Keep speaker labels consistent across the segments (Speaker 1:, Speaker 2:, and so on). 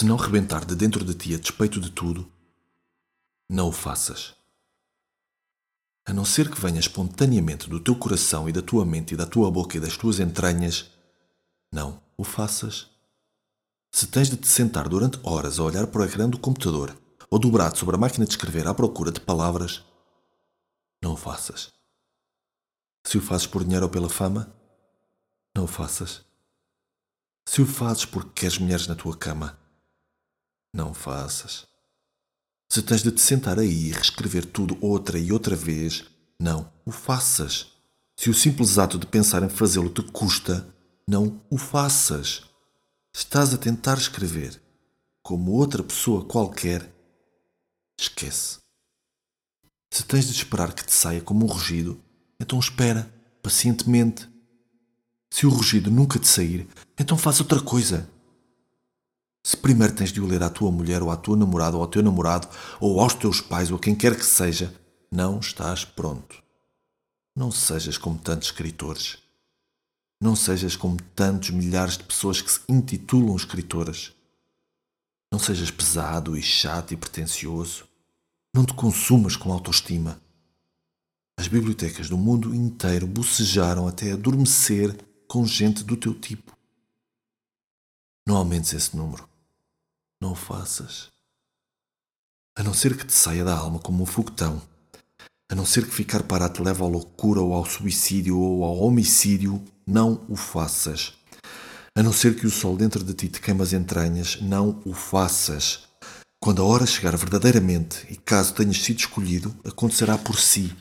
Speaker 1: Se não rebentar de dentro de ti a despeito de tudo, não o faças. A não ser que venha espontaneamente do teu coração e da tua mente e da tua boca e das tuas entranhas, não o faças. Se tens de te sentar durante horas a olhar para o ecrã do computador ou dobrado sobre a máquina de escrever à procura de palavras, não o faças. Se o fazes por dinheiro ou pela fama, não o faças. Se o fazes porque queres mulheres na tua cama, não faças. Se tens de te sentar aí e reescrever tudo outra e outra vez, não o faças. Se o simples ato de pensar em fazê-lo te custa, não o faças. Estás a tentar escrever como outra pessoa qualquer, esquece. Se tens de esperar que te saia como um rugido, então espera, pacientemente. Se o rugido nunca te sair, então faz outra coisa. Se primeiro tens de o ler à tua mulher ou à tua namorada ou ao teu namorado ou aos teus pais ou a quem quer que seja, não estás pronto. Não sejas como tantos escritores. Não sejas como tantos milhares de pessoas que se intitulam escritoras. Não sejas pesado e chato e pretencioso. Não te consumas com autoestima. As bibliotecas do mundo inteiro bocejaram até adormecer com gente do teu tipo. Não aumentes esse número. Não o faças. A não ser que te saia da alma como um foguetão. A não ser que ficar parado te leve à loucura ou ao suicídio ou ao homicídio, não o faças. A não ser que o sol dentro de ti te queime as entranhas, não o faças. Quando a hora chegar verdadeiramente, e caso tenhas sido escolhido, acontecerá por si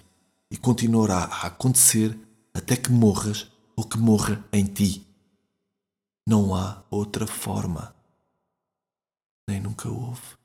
Speaker 1: e continuará a acontecer até que morras ou que morra em ti. Não há outra forma. Nem nunca houve.